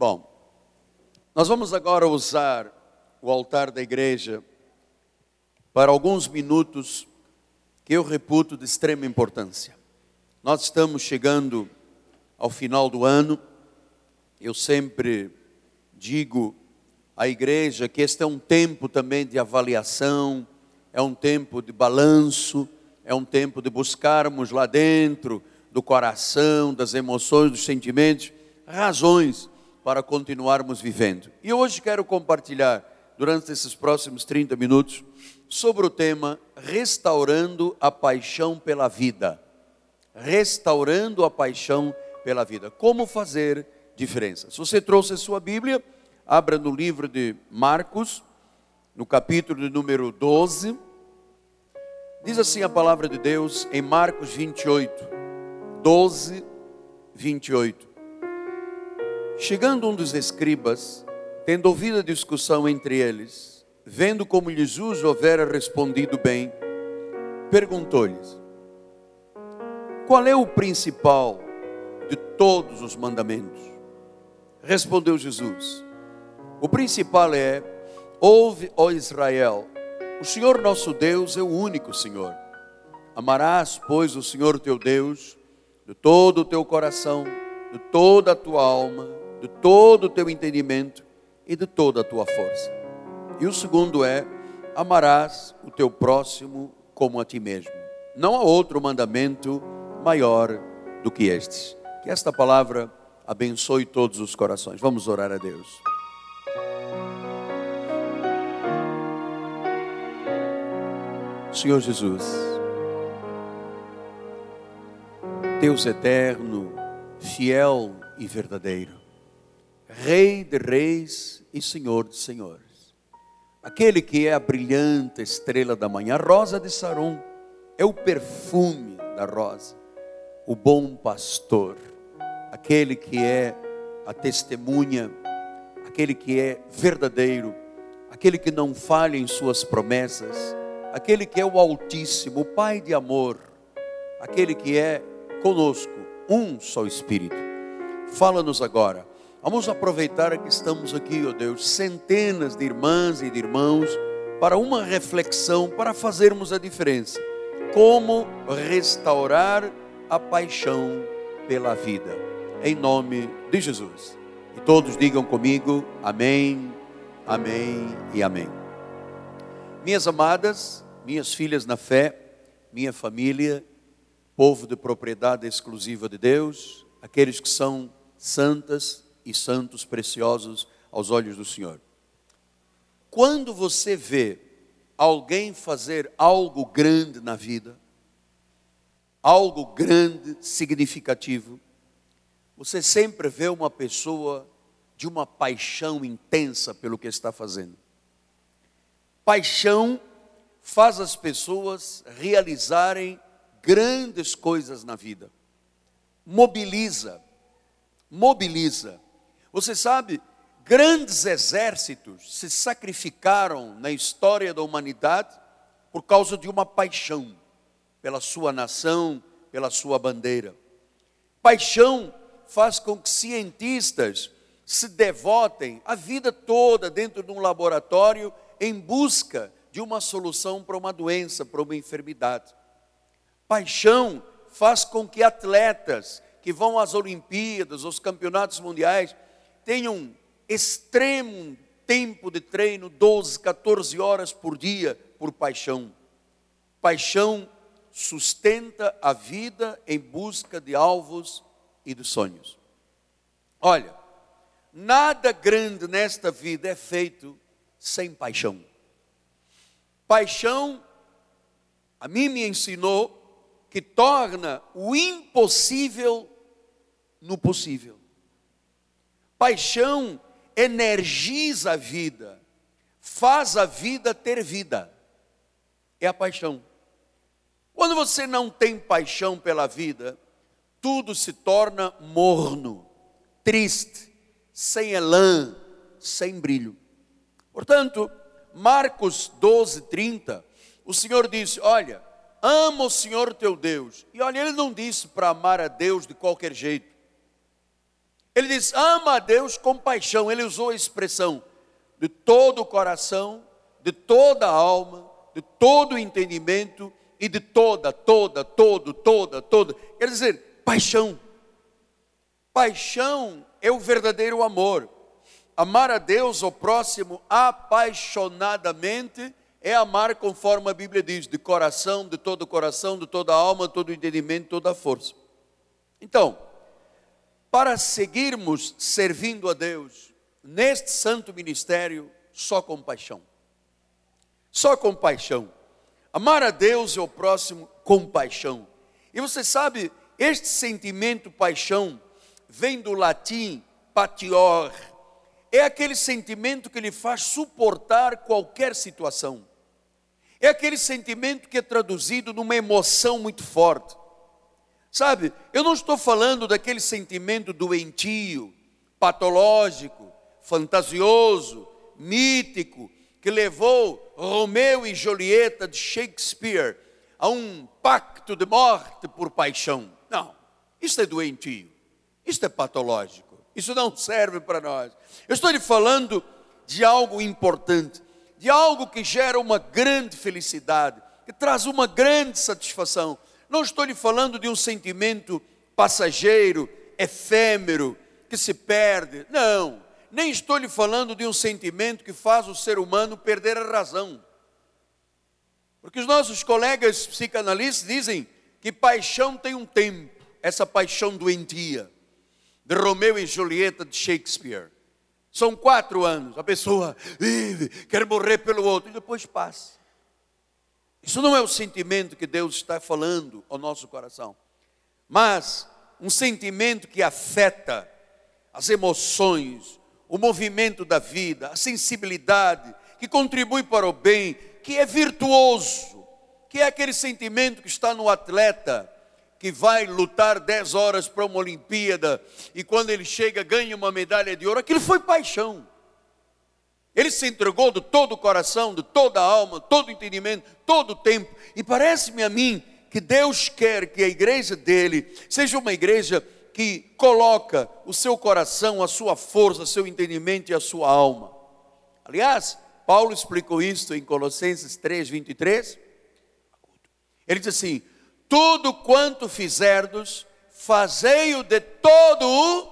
Bom, nós vamos agora usar o altar da igreja para alguns minutos que eu reputo de extrema importância. Nós estamos chegando ao final do ano. Eu sempre digo à igreja que este é um tempo também de avaliação, é um tempo de balanço, é um tempo de buscarmos lá dentro do coração, das emoções, dos sentimentos, razões para continuarmos vivendo. E hoje quero compartilhar, durante esses próximos 30 minutos, sobre o tema Restaurando a Paixão pela Vida. Restaurando a Paixão pela Vida. Como fazer diferença? Se você trouxe a sua Bíblia, abra no livro de Marcos, no capítulo de número 12. Diz assim a palavra de Deus em Marcos 28, 12, 28. Chegando um dos escribas, tendo ouvido a discussão entre eles, vendo como Jesus houvera respondido bem, perguntou-lhes: Qual é o principal de todos os mandamentos? Respondeu Jesus: O principal é: Ouve, ó Israel, o Senhor nosso Deus é o único Senhor. Amarás, pois, o Senhor teu Deus de todo o teu coração, de toda a tua alma de todo o teu entendimento e de toda a tua força. E o segundo é: amarás o teu próximo como a ti mesmo. Não há outro mandamento maior do que estes. Que esta palavra abençoe todos os corações. Vamos orar a Deus. Senhor Jesus, Deus eterno, fiel e verdadeiro, Rei de reis e Senhor de senhores. Aquele que é a brilhante estrela da manhã, a rosa de Saron, é o perfume da rosa, o bom pastor, aquele que é a testemunha, aquele que é verdadeiro, aquele que não falha em suas promessas, aquele que é o Altíssimo, o Pai de amor, aquele que é conosco, um só Espírito. Fala-nos agora Vamos aproveitar que estamos aqui, ó Deus, centenas de irmãs e de irmãos, para uma reflexão, para fazermos a diferença. Como restaurar a paixão pela vida. Em nome de Jesus. E todos digam comigo: Amém, Amém e Amém. Minhas amadas, minhas filhas na fé, minha família, povo de propriedade exclusiva de Deus, aqueles que são santas, e santos preciosos aos olhos do Senhor. Quando você vê alguém fazer algo grande na vida, algo grande, significativo, você sempre vê uma pessoa de uma paixão intensa pelo que está fazendo. Paixão faz as pessoas realizarem grandes coisas na vida. Mobiliza, mobiliza. Você sabe, grandes exércitos se sacrificaram na história da humanidade por causa de uma paixão pela sua nação, pela sua bandeira. Paixão faz com que cientistas se devotem a vida toda dentro de um laboratório em busca de uma solução para uma doença, para uma enfermidade. Paixão faz com que atletas que vão às Olimpíadas, aos campeonatos mundiais, tenham extremo tempo de treino, 12, 14 horas por dia, por paixão. Paixão sustenta a vida em busca de alvos e de sonhos. Olha, nada grande nesta vida é feito sem paixão. Paixão, a mim me ensinou que torna o impossível no possível. Paixão energiza a vida, faz a vida ter vida. É a paixão. Quando você não tem paixão pela vida, tudo se torna morno, triste, sem elan, sem brilho. Portanto, Marcos 12, 30, o Senhor disse: Olha, ama o Senhor teu Deus. E olha, ele não disse para amar a Deus de qualquer jeito. Ele diz: ama a Deus com paixão. Ele usou a expressão de todo o coração, de toda a alma, de todo o entendimento e de toda, toda, todo, toda, toda. Quer dizer, paixão. Paixão é o verdadeiro amor. Amar a Deus, ao próximo, apaixonadamente, é amar conforme a Bíblia diz, de coração, de todo o coração, de toda a alma, todo o entendimento, toda a força. Então, para seguirmos servindo a Deus neste santo ministério, só com paixão. Só com paixão. Amar a Deus e ao próximo com paixão. E você sabe, este sentimento paixão vem do latim patior. É aquele sentimento que lhe faz suportar qualquer situação. É aquele sentimento que é traduzido numa emoção muito forte. Sabe, eu não estou falando daquele sentimento doentio, patológico, fantasioso, mítico, que levou Romeu e Julieta de Shakespeare a um pacto de morte por paixão. Não, isso é doentio, isso é patológico, isso não serve para nós. Eu estou lhe falando de algo importante, de algo que gera uma grande felicidade, que traz uma grande satisfação. Não estou lhe falando de um sentimento passageiro, efêmero, que se perde. Não nem estou lhe falando de um sentimento que faz o ser humano perder a razão. Porque os nossos colegas psicanalistas dizem que paixão tem um tempo, essa paixão doentia, de Romeu e Julieta de Shakespeare. São quatro anos, a pessoa vive, quer morrer pelo outro, e depois passa. Isso não é o sentimento que Deus está falando ao nosso coração, mas um sentimento que afeta as emoções, o movimento da vida, a sensibilidade, que contribui para o bem, que é virtuoso, que é aquele sentimento que está no atleta, que vai lutar 10 horas para uma Olimpíada e quando ele chega ganha uma medalha de ouro, aquilo foi paixão. Ele se entregou de todo o coração, de toda a alma, todo o entendimento, todo o tempo. E parece-me a mim que Deus quer que a igreja dele seja uma igreja que coloca o seu coração, a sua força, o seu entendimento e a sua alma. Aliás, Paulo explicou isto em Colossenses 3, 23. Ele diz assim: Tudo quanto fizerdes, fazei-o de todo o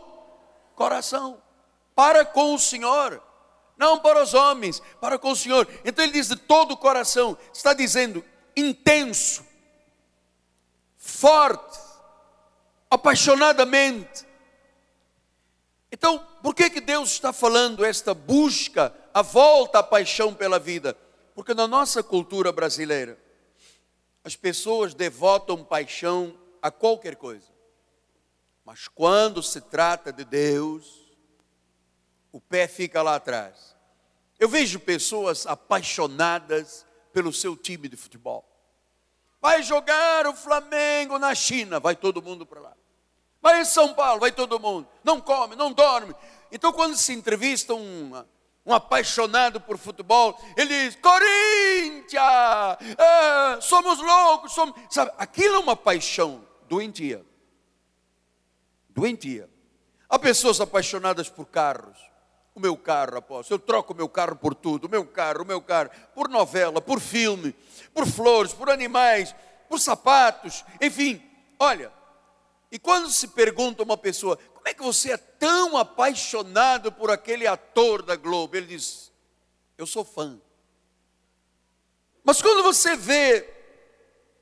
coração, para com o Senhor, não para os homens, para com o Senhor. Então ele diz de todo o coração, está dizendo intenso, forte, apaixonadamente. Então, por que, que Deus está falando esta busca, a volta à paixão pela vida? Porque na nossa cultura brasileira, as pessoas devotam paixão a qualquer coisa. Mas quando se trata de Deus, o pé fica lá atrás. Eu vejo pessoas apaixonadas pelo seu time de futebol. Vai jogar o Flamengo na China, vai todo mundo para lá. Vai em São Paulo, vai todo mundo. Não come, não dorme. Então, quando se entrevista um, um apaixonado por futebol, ele diz: Corinthians, é, somos loucos, somos. Sabe, aquilo é uma paixão doentia. Doentia. Há pessoas apaixonadas por carros. O meu carro, apóstolo, eu troco o meu carro por tudo, o meu carro, o meu carro, por novela, por filme, por flores, por animais, por sapatos, enfim. Olha, e quando se pergunta a uma pessoa, como é que você é tão apaixonado por aquele ator da Globo? Ele diz, eu sou fã. Mas quando você vê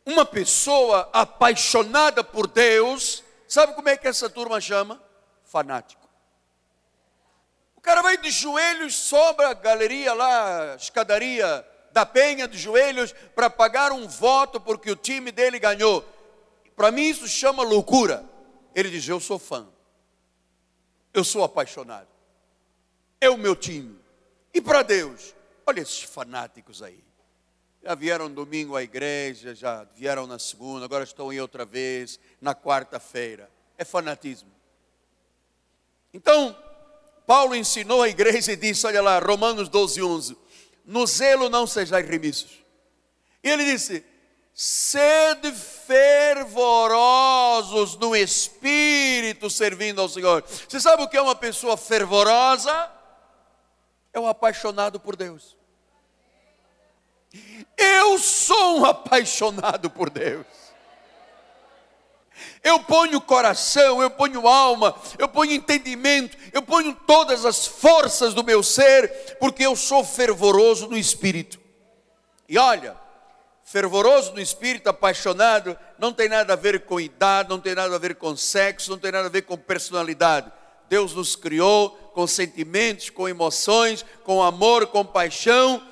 uma pessoa apaixonada por Deus, sabe como é que essa turma chama? Fanático. Cara vai de joelhos, sobra a galeria lá, a escadaria da penha de joelhos para pagar um voto porque o time dele ganhou. Para mim isso chama loucura. Ele diz: Eu sou fã. Eu sou apaixonado. É o meu time. E para Deus? Olha esses fanáticos aí. Já vieram domingo à igreja, já vieram na segunda, agora estão aí outra vez, na quarta-feira. É fanatismo. Então, Paulo ensinou a igreja e disse: Olha lá, Romanos 12, 11: No zelo não sejais remissos. E ele disse: sede fervorosos no espírito servindo ao Senhor. Você sabe o que é uma pessoa fervorosa? É um apaixonado por Deus. Eu sou um apaixonado por Deus. Eu ponho coração, eu ponho alma, eu ponho entendimento, eu ponho todas as forças do meu ser, porque eu sou fervoroso no espírito. E olha, fervoroso no espírito, apaixonado, não tem nada a ver com idade, não tem nada a ver com sexo, não tem nada a ver com personalidade. Deus nos criou com sentimentos, com emoções, com amor, com paixão.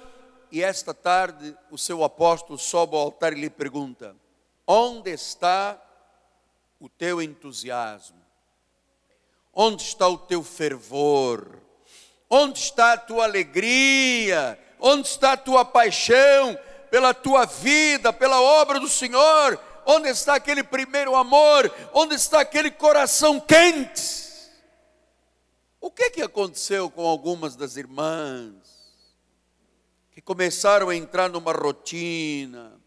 E esta tarde o seu apóstolo sobe ao altar e lhe pergunta: Onde está o teu entusiasmo? Onde está o teu fervor? Onde está a tua alegria? Onde está a tua paixão pela tua vida, pela obra do Senhor? Onde está aquele primeiro amor? Onde está aquele coração quente? O que que aconteceu com algumas das irmãs que começaram a entrar numa rotina,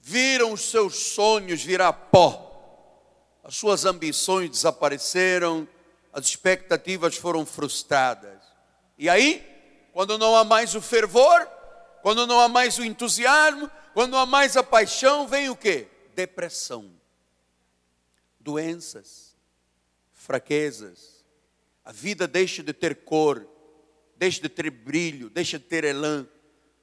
viram os seus sonhos virar pó? As suas ambições desapareceram, as expectativas foram frustradas. E aí, quando não há mais o fervor, quando não há mais o entusiasmo, quando não há mais a paixão, vem o que? Depressão, doenças, fraquezas. A vida deixa de ter cor, deixa de ter brilho, deixa de ter elan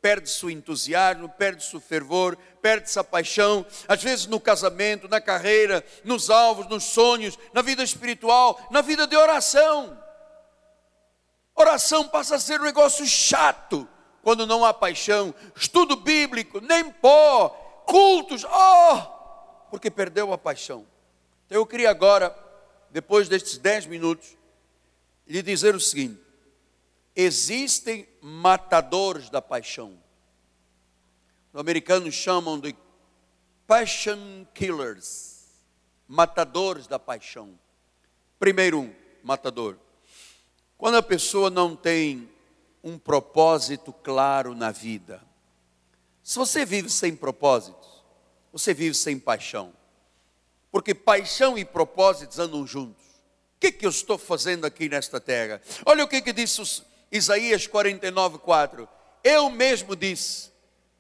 perde-se o entusiasmo, perde-se o fervor, perde-se a paixão, às vezes no casamento, na carreira, nos alvos, nos sonhos, na vida espiritual, na vida de oração. Oração passa a ser um negócio chato quando não há paixão, estudo bíblico, nem pó, cultos, oh, porque perdeu a paixão. Então eu queria agora, depois destes dez minutos, lhe dizer o seguinte: existem matadores da paixão. Os americanos chamam de passion killers, matadores da paixão. Primeiro um, matador. Quando a pessoa não tem um propósito claro na vida. Se você vive sem propósitos, você vive sem paixão. Porque paixão e propósitos andam juntos. O que, que eu estou fazendo aqui nesta terra? Olha o que, que disse Isaías 49, 4. Eu mesmo disse: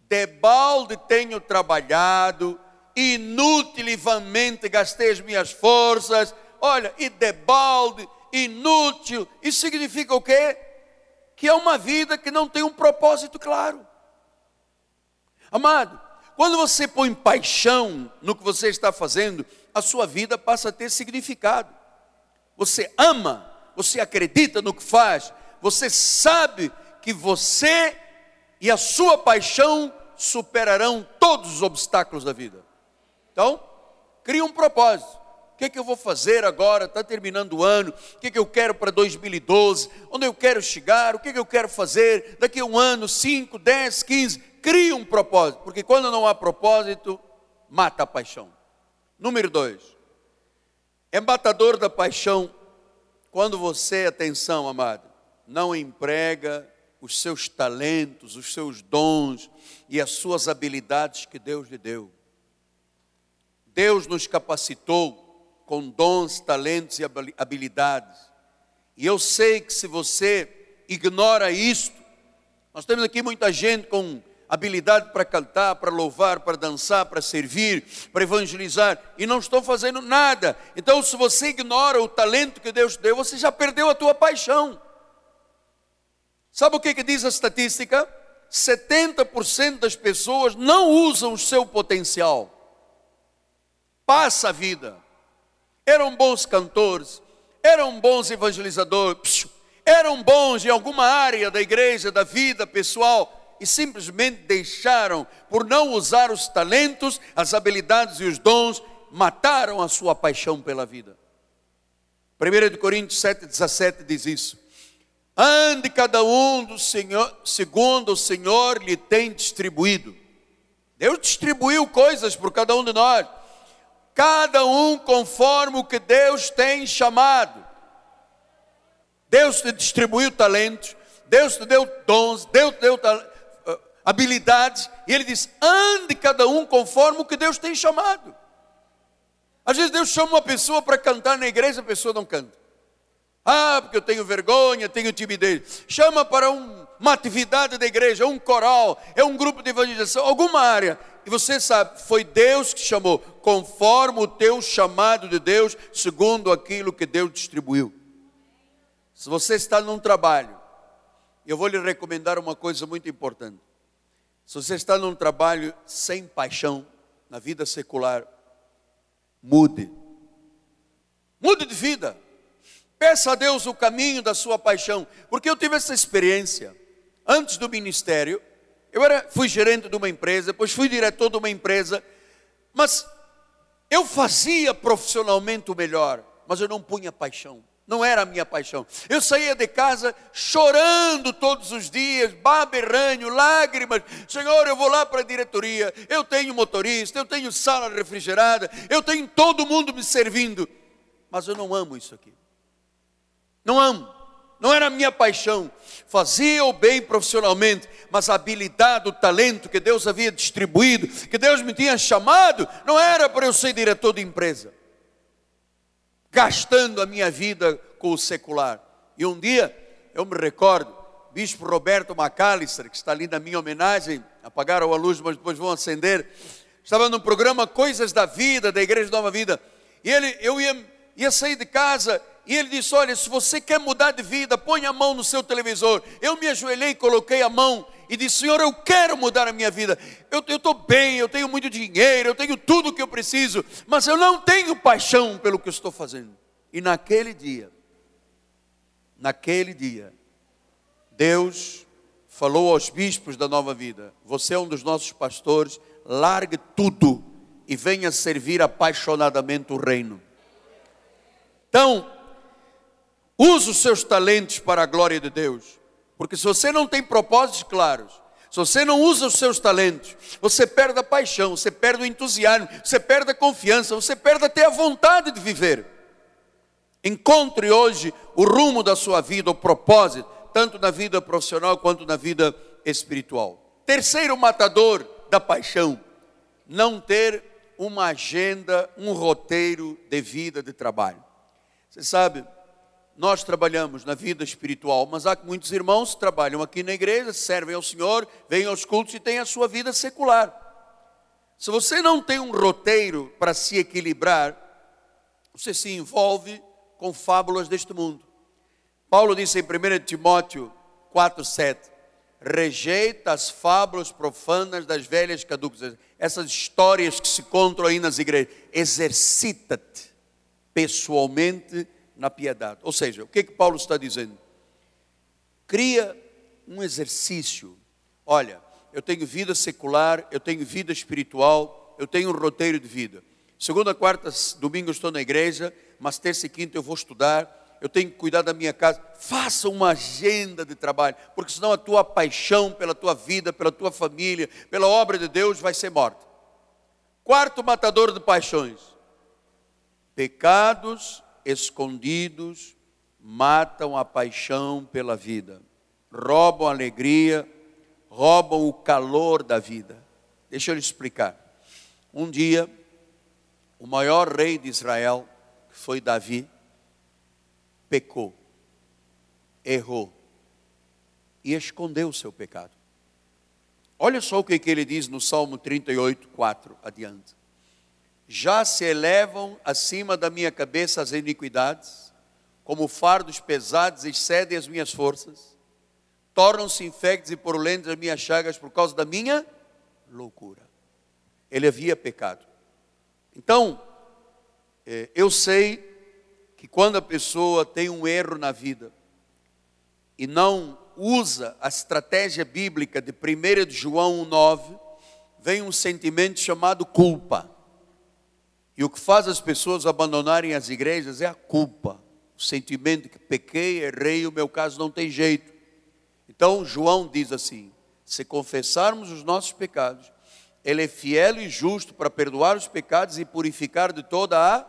debalde tenho trabalhado, inutilmente gastei as minhas forças. Olha, e debalde, inútil, isso significa o quê? Que é uma vida que não tem um propósito claro. Amado, quando você põe paixão no que você está fazendo, a sua vida passa a ter significado. Você ama, você acredita no que faz, você sabe que você e a sua paixão superarão todos os obstáculos da vida. Então, cria um propósito. O que, é que eu vou fazer agora? Está terminando o ano. O que, é que eu quero para 2012? Onde eu quero chegar? O que, é que eu quero fazer daqui a um ano, 5, 10, 15? Cria um propósito, porque quando não há propósito, mata a paixão. Número dois, é matador da paixão quando você, atenção, amado, não emprega os seus talentos, os seus dons e as suas habilidades que Deus lhe deu. Deus nos capacitou com dons, talentos e habilidades. E eu sei que se você ignora isto, nós temos aqui muita gente com habilidade para cantar, para louvar, para dançar, para servir, para evangelizar, e não estão fazendo nada. Então, se você ignora o talento que Deus deu, você já perdeu a tua paixão. Sabe o que, que diz a estatística? 70% das pessoas não usam o seu potencial. Passa a vida. Eram bons cantores, eram bons evangelizadores, eram bons em alguma área da igreja, da vida pessoal, e simplesmente deixaram, por não usar os talentos, as habilidades e os dons, mataram a sua paixão pela vida. 1 Coríntios 7,17 diz isso. Ande cada um do Senhor, segundo o Senhor lhe tem distribuído. Deus distribuiu coisas por cada um de nós. Cada um conforme o que Deus tem chamado. Deus te distribuiu talentos, Deus te deu dons, Deus te deu habilidades, e ele diz: ande cada um conforme o que Deus tem chamado. Às vezes Deus chama uma pessoa para cantar na igreja, a pessoa não canta. Ah, porque eu tenho vergonha, tenho timidez. Chama para um, uma atividade da igreja, um coral, é um grupo de evangelização, alguma área. E você sabe, foi Deus que chamou, conforme o teu chamado de Deus, segundo aquilo que Deus distribuiu. Se você está num trabalho, eu vou lhe recomendar uma coisa muito importante. Se você está num trabalho sem paixão, na vida secular, mude. Mude de vida. Peça a Deus o caminho da sua paixão, porque eu tive essa experiência antes do ministério. Eu era, fui gerente de uma empresa, depois fui diretor de uma empresa, mas eu fazia profissionalmente o melhor, mas eu não punha paixão. Não era a minha paixão. Eu saía de casa chorando todos os dias, baberranho, lágrimas. Senhor, eu vou lá para a diretoria. Eu tenho motorista, eu tenho sala refrigerada, eu tenho todo mundo me servindo. Mas eu não amo isso aqui. Não amo. Não era a minha paixão. Fazia o bem profissionalmente, mas a habilidade, o talento que Deus havia distribuído, que Deus me tinha chamado, não era para eu ser diretor de empresa gastando a minha vida com o secular. E um dia, eu me recordo, Bispo Roberto Macalister, que está ali na minha homenagem, apagaram a luz, mas depois vão acender, estava no programa Coisas da Vida, da Igreja Nova Vida, e ele, eu ia, ia sair de casa, e ele disse: Olha, se você quer mudar de vida, põe a mão no seu televisor. Eu me ajoelhei, coloquei a mão e disse: Senhor, eu quero mudar a minha vida. Eu estou bem, eu tenho muito dinheiro, eu tenho tudo o que eu preciso, mas eu não tenho paixão pelo que eu estou fazendo. E naquele dia, naquele dia, Deus falou aos bispos da nova vida: Você é um dos nossos pastores, largue tudo e venha servir apaixonadamente o reino. Então, use os seus talentos para a glória de Deus. Porque se você não tem propósitos claros, se você não usa os seus talentos, você perde a paixão, você perde o entusiasmo, você perde a confiança, você perde até a vontade de viver. Encontre hoje o rumo da sua vida, o propósito, tanto na vida profissional quanto na vida espiritual. Terceiro matador da paixão, não ter uma agenda, um roteiro de vida, de trabalho. Você sabe, nós trabalhamos na vida espiritual, mas há muitos irmãos que trabalham aqui na igreja, servem ao Senhor, vêm aos cultos e têm a sua vida secular. Se você não tem um roteiro para se equilibrar, você se envolve com fábulas deste mundo. Paulo disse em 1 Timóteo 4,7: rejeita as fábulas profanas das velhas caducas, essas histórias que se contam aí nas igrejas, exercita-te pessoalmente na piedade. Ou seja, o que, que Paulo está dizendo? Cria um exercício. Olha, eu tenho vida secular, eu tenho vida espiritual, eu tenho um roteiro de vida. Segunda, quarta, domingo eu estou na igreja, mas terça e quinta eu vou estudar, eu tenho que cuidar da minha casa. Faça uma agenda de trabalho, porque senão a tua paixão pela tua vida, pela tua família, pela obra de Deus vai ser morta. Quarto matador de paixões: pecados escondidos matam a paixão pela vida, roubam a alegria, roubam o calor da vida. Deixa eu lhe explicar. Um dia, o maior rei de Israel, que foi Davi, pecou, errou e escondeu o seu pecado. Olha só o que ele diz no Salmo 38, 4 adiante já se elevam acima da minha cabeça as iniquidades, como fardos pesados excedem as minhas forças, tornam-se infectos e porulentos as minhas chagas por causa da minha loucura. Ele havia pecado. Então, é, eu sei que quando a pessoa tem um erro na vida e não usa a estratégia bíblica de 1 de João 1,9, vem um sentimento chamado culpa. E o que faz as pessoas abandonarem as igrejas é a culpa, o sentimento que pequei, errei, o meu caso não tem jeito. Então João diz assim: se confessarmos os nossos pecados, Ele é fiel e justo para perdoar os pecados e purificar de toda a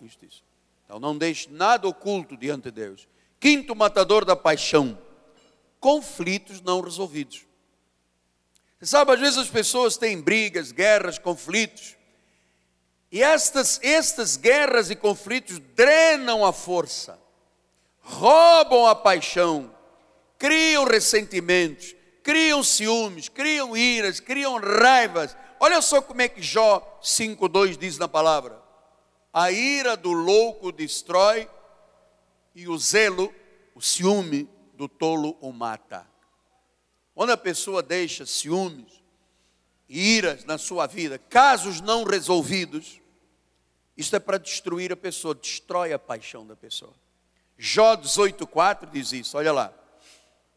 justiça. Então não deixe nada oculto diante de Deus. Quinto matador da paixão: conflitos não resolvidos. Você sabe, às vezes as pessoas têm brigas, guerras, conflitos. E estas, estas guerras e conflitos drenam a força, roubam a paixão, criam ressentimentos, criam ciúmes, criam iras, criam raivas. Olha só como é que Jó 5,2 diz na palavra: A ira do louco destrói, e o zelo, o ciúme do tolo o mata. Quando a pessoa deixa ciúmes, iras na sua vida, casos não resolvidos, isso é para destruir a pessoa, destrói a paixão da pessoa. Jó 18,4 diz isso, olha lá.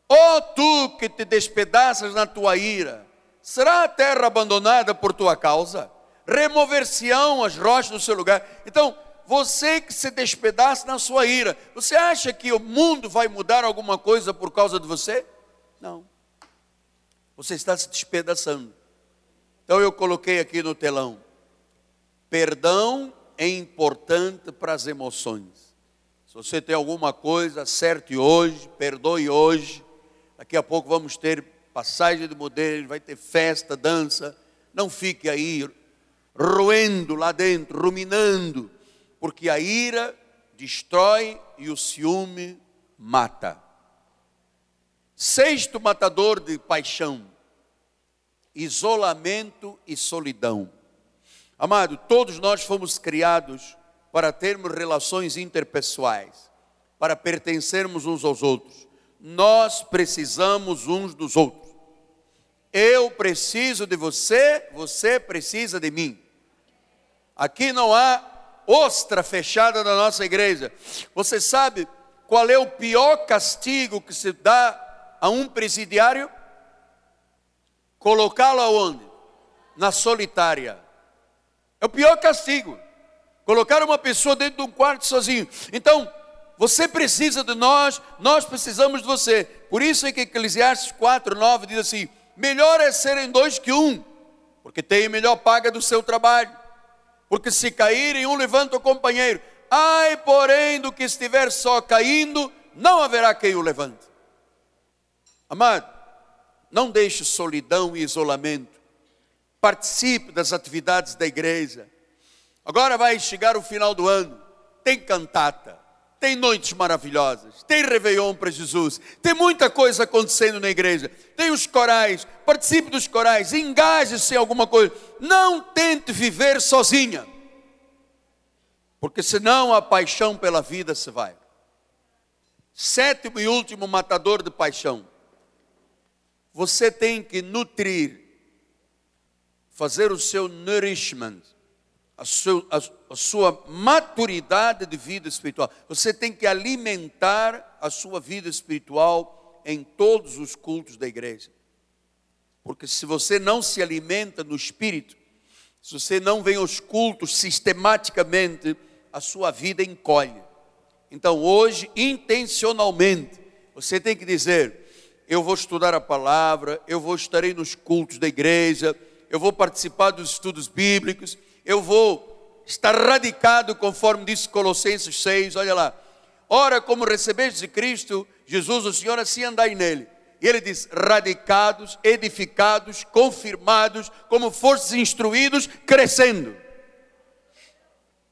Ó oh, tu que te despedaças na tua ira, será a terra abandonada por tua causa? Remover-se-ão as rochas do seu lugar. Então, você que se despedaça na sua ira, você acha que o mundo vai mudar alguma coisa por causa de você? Não. Você está se despedaçando. Então eu coloquei aqui no telão: perdão é importante para as emoções. Se você tem alguma coisa, acerte hoje, perdoe hoje. Daqui a pouco vamos ter passagem de modelo, vai ter festa, dança. Não fique aí roendo lá dentro, ruminando, porque a ira destrói e o ciúme mata. Sexto matador de paixão: isolamento e solidão. Amado, todos nós fomos criados para termos relações interpessoais, para pertencermos uns aos outros. Nós precisamos uns dos outros. Eu preciso de você, você precisa de mim. Aqui não há ostra fechada na nossa igreja. Você sabe qual é o pior castigo que se dá a um presidiário? Colocá-lo aonde? Na solitária é o pior castigo. Colocar uma pessoa dentro de um quarto sozinho. Então, você precisa de nós, nós precisamos de você. Por isso é que Eclesiastes 4, 9 diz assim: melhor é serem dois que um, porque tem melhor paga do seu trabalho. Porque se caírem, um levanta o companheiro. Ai, porém, do que estiver só caindo, não haverá quem o levante. Amado, não deixe solidão e isolamento participe das atividades da igreja. Agora vai chegar o final do ano, tem cantata, tem noites maravilhosas, tem Réveillon para Jesus, tem muita coisa acontecendo na igreja, tem os corais, participe dos corais, engaje-se em alguma coisa, não tente viver sozinha, porque senão a paixão pela vida se vai. Sétimo e último matador de paixão. Você tem que nutrir fazer o seu nourishment, a, seu, a, a sua maturidade de vida espiritual. Você tem que alimentar a sua vida espiritual em todos os cultos da igreja. Porque se você não se alimenta no espírito, se você não vem aos cultos sistematicamente, a sua vida encolhe. Então hoje, intencionalmente, você tem que dizer: eu vou estudar a palavra, eu vou estarei nos cultos da igreja, eu vou participar dos estudos bíblicos, eu vou estar radicado conforme disse Colossenses 6, olha lá. Ora, como recebeste de Cristo, Jesus, o Senhor, assim andai nele. E ele diz: radicados, edificados, confirmados, como fostes instruídos, crescendo.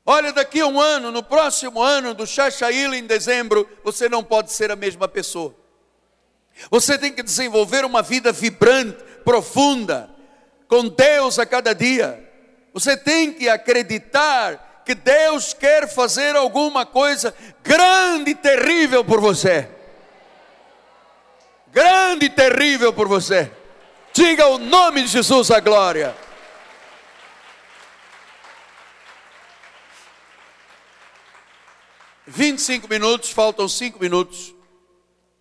Olha, daqui a um ano, no próximo ano do Xaxaíla, em dezembro, você não pode ser a mesma pessoa. Você tem que desenvolver uma vida vibrante, profunda, com Deus a cada dia. Você tem que acreditar que Deus quer fazer alguma coisa grande e terrível por você. Grande e terrível por você. Diga o nome de Jesus a glória. Vinte e cinco minutos, faltam cinco minutos.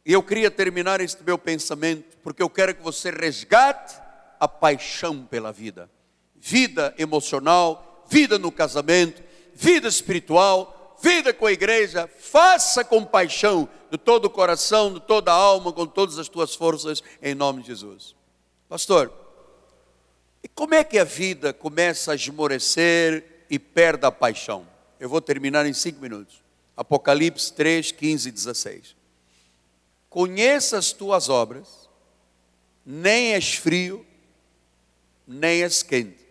E eu queria terminar este meu pensamento, porque eu quero que você resgate a paixão pela vida. Vida emocional, vida no casamento, vida espiritual, vida com a igreja. Faça com paixão, de todo o coração, de toda a alma, com todas as tuas forças, em nome de Jesus. Pastor, e como é que a vida começa a esmorecer e perde a paixão? Eu vou terminar em cinco minutos. Apocalipse 3, 15 e 16. Conheça as tuas obras, nem és frio nem és quente.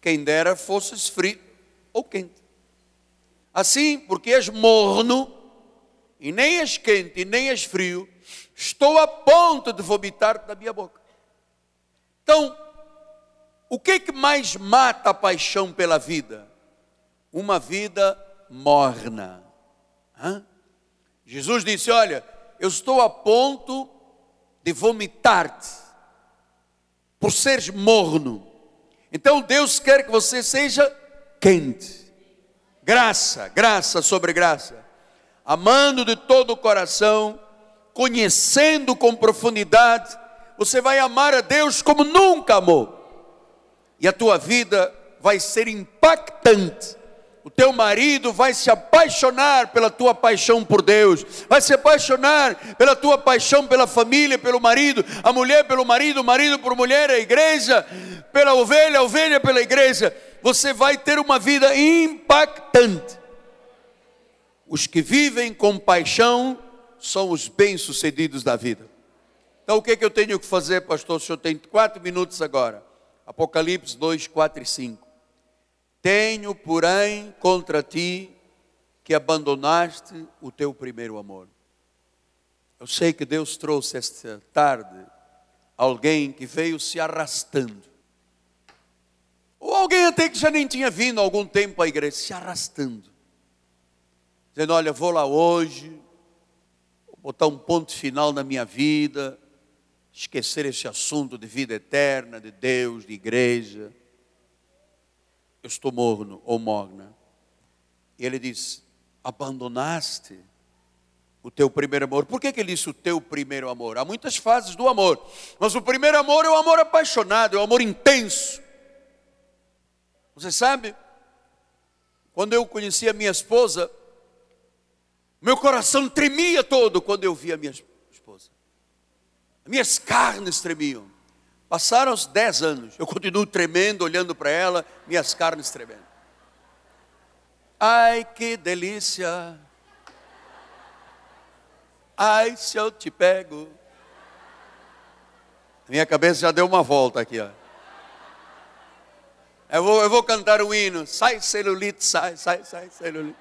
Quem dera fosses frio ou quente. Assim, porque és morno, e nem és quente, e nem és frio, estou a ponto de vomitar da minha boca. Então, o que é que mais mata a paixão pela vida? Uma vida morna. Hã? Jesus disse: Olha, eu estou a ponto de vomitar-te, por seres morno. Então Deus quer que você seja quente. Graça, graça sobre graça. Amando de todo o coração, conhecendo com profundidade, você vai amar a Deus como nunca amou. E a tua vida vai ser impactante o teu marido vai se apaixonar pela tua paixão por Deus, vai se apaixonar pela tua paixão pela família, pelo marido, a mulher pelo marido, o marido por mulher, a igreja pela ovelha, a ovelha pela igreja. Você vai ter uma vida impactante. Os que vivem com paixão são os bem-sucedidos da vida. Então, o que, é que eu tenho que fazer, pastor? O senhor tem quatro minutos agora. Apocalipse 2, 4 e 5. Tenho, porém, contra ti que abandonaste o teu primeiro amor. Eu sei que Deus trouxe esta tarde alguém que veio se arrastando. Ou alguém até que já nem tinha vindo há algum tempo à igreja, se arrastando. Dizendo: Olha, vou lá hoje, vou botar um ponto final na minha vida, esquecer esse assunto de vida eterna, de Deus, de igreja eu estou morno ou morna. E ele diz: abandonaste o teu primeiro amor. Por que, que ele disse o teu primeiro amor? Há muitas fases do amor, mas o primeiro amor é o amor apaixonado, é o amor intenso. Você sabe, quando eu conheci a minha esposa, meu coração tremia todo quando eu via a minha esposa. Minhas carnes tremiam. Passaram os dez anos, eu continuo tremendo, olhando para ela, minhas carnes tremendo. Ai, que delícia! Ai, se eu te pego. Minha cabeça já deu uma volta aqui, ó. Eu vou, eu vou cantar o hino. Sai celulite, sai, sai, sai celulite.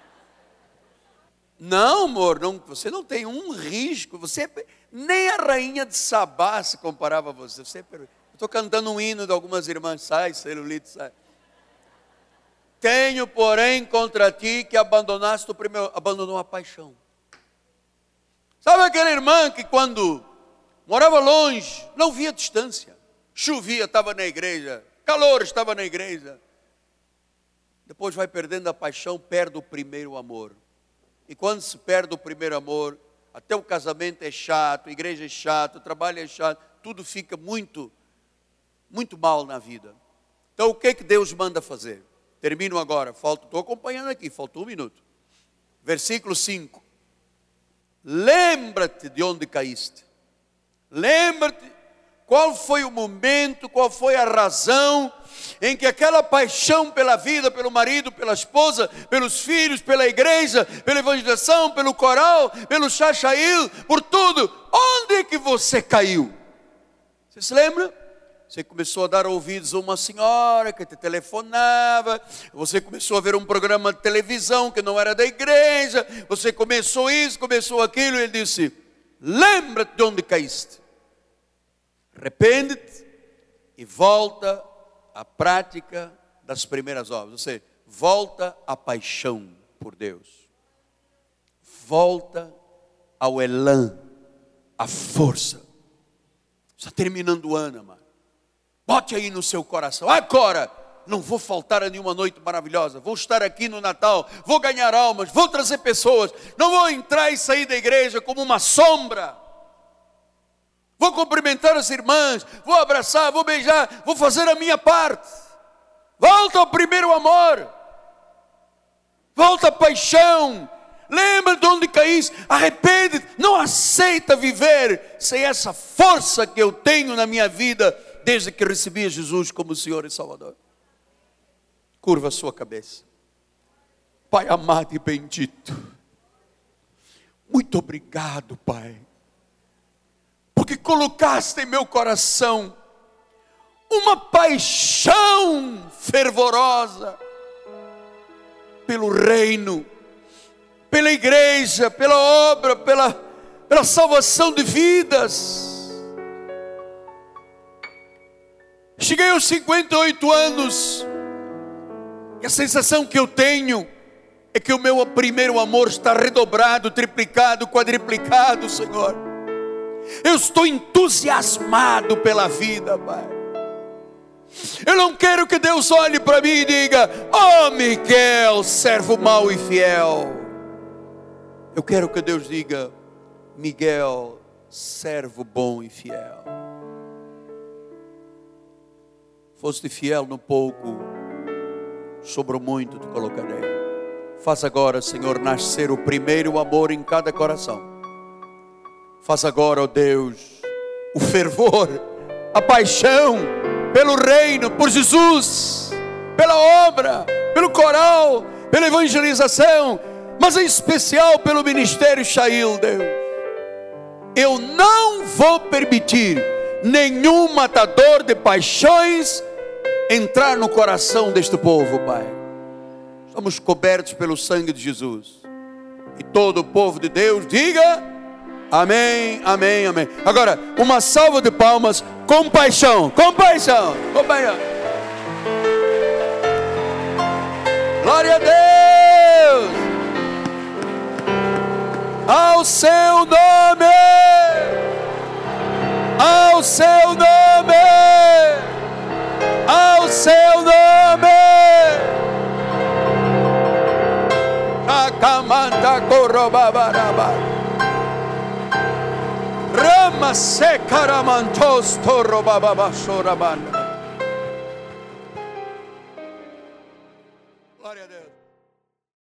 Não, amor, não, você não tem um risco. Você nem a rainha de Sabá se comparava a você. Você Estou cantando um hino de algumas irmãs, sai, celulite, sai. Tenho, porém, contra ti que abandonaste o primeiro, abandonou a paixão. Sabe aquela irmã que quando morava longe, não via distância, chovia, estava na igreja, calor, estava na igreja. Depois vai perdendo a paixão, perde o primeiro amor. E quando se perde o primeiro amor, até o casamento é chato, a igreja é chato, o trabalho é chato, tudo fica muito muito mal na vida. Então, o que, que Deus manda fazer? Termino agora, estou acompanhando aqui, faltou um minuto. Versículo 5. Lembra-te de onde caíste. Lembra-te qual foi o momento, qual foi a razão em que aquela paixão pela vida, pelo marido, pela esposa, pelos filhos, pela igreja, pela evangelização, pelo coral, pelo chachail, por tudo, onde é que você caiu? Você se lembra? Você começou a dar ouvidos a uma senhora que te telefonava, você começou a ver um programa de televisão que não era da igreja, você começou isso, começou aquilo, e ele disse: Lembra-te de onde caíste, arrepende-te e volta à prática das primeiras obras. Você volta à paixão por Deus, volta ao elan, à força. Está terminando o ano, amado. Bote aí no seu coração. Agora, não vou faltar a nenhuma noite maravilhosa. Vou estar aqui no Natal, vou ganhar almas, vou trazer pessoas. Não vou entrar e sair da igreja como uma sombra. Vou cumprimentar as irmãs, vou abraçar, vou beijar, vou fazer a minha parte. Volta ao primeiro amor. Volta à paixão. Lembra de onde caíste, arrepende, não aceita viver sem essa força que eu tenho na minha vida desde que recebi Jesus como Senhor e Salvador. Curva a sua cabeça. Pai amado e bendito, muito obrigado, Pai, porque colocaste em meu coração uma paixão fervorosa pelo reino, pela igreja, pela obra, pela, pela salvação de vidas. Cheguei aos 58 anos, e a sensação que eu tenho é que o meu primeiro amor está redobrado, triplicado, quadriplicado, Senhor. Eu estou entusiasmado pela vida, Pai. Eu não quero que Deus olhe para mim e diga: Oh, Miguel, servo mau e fiel. Eu quero que Deus diga: Miguel, servo bom e fiel. Foste fiel no pouco, sobre o muito te colocarei. Faça agora, Senhor, nascer o primeiro amor em cada coração. Faça agora, ó Deus, o fervor, a paixão pelo reino, por Jesus, pela obra, pelo coral, pela evangelização, mas em especial pelo ministério Shail, Deus. Eu não vou permitir nenhum matador de paixões entrar no coração deste povo, Pai. Somos cobertos pelo sangue de Jesus. E todo o povo de Deus diga: Amém, amém, amém. Agora, uma salva de palmas, compaixão, compaixão, compaixão. Glória a Deus. Ao seu nome. Ao seu nome. Ao seu nome. Acamanda corobabaraba. Rama se karamantos.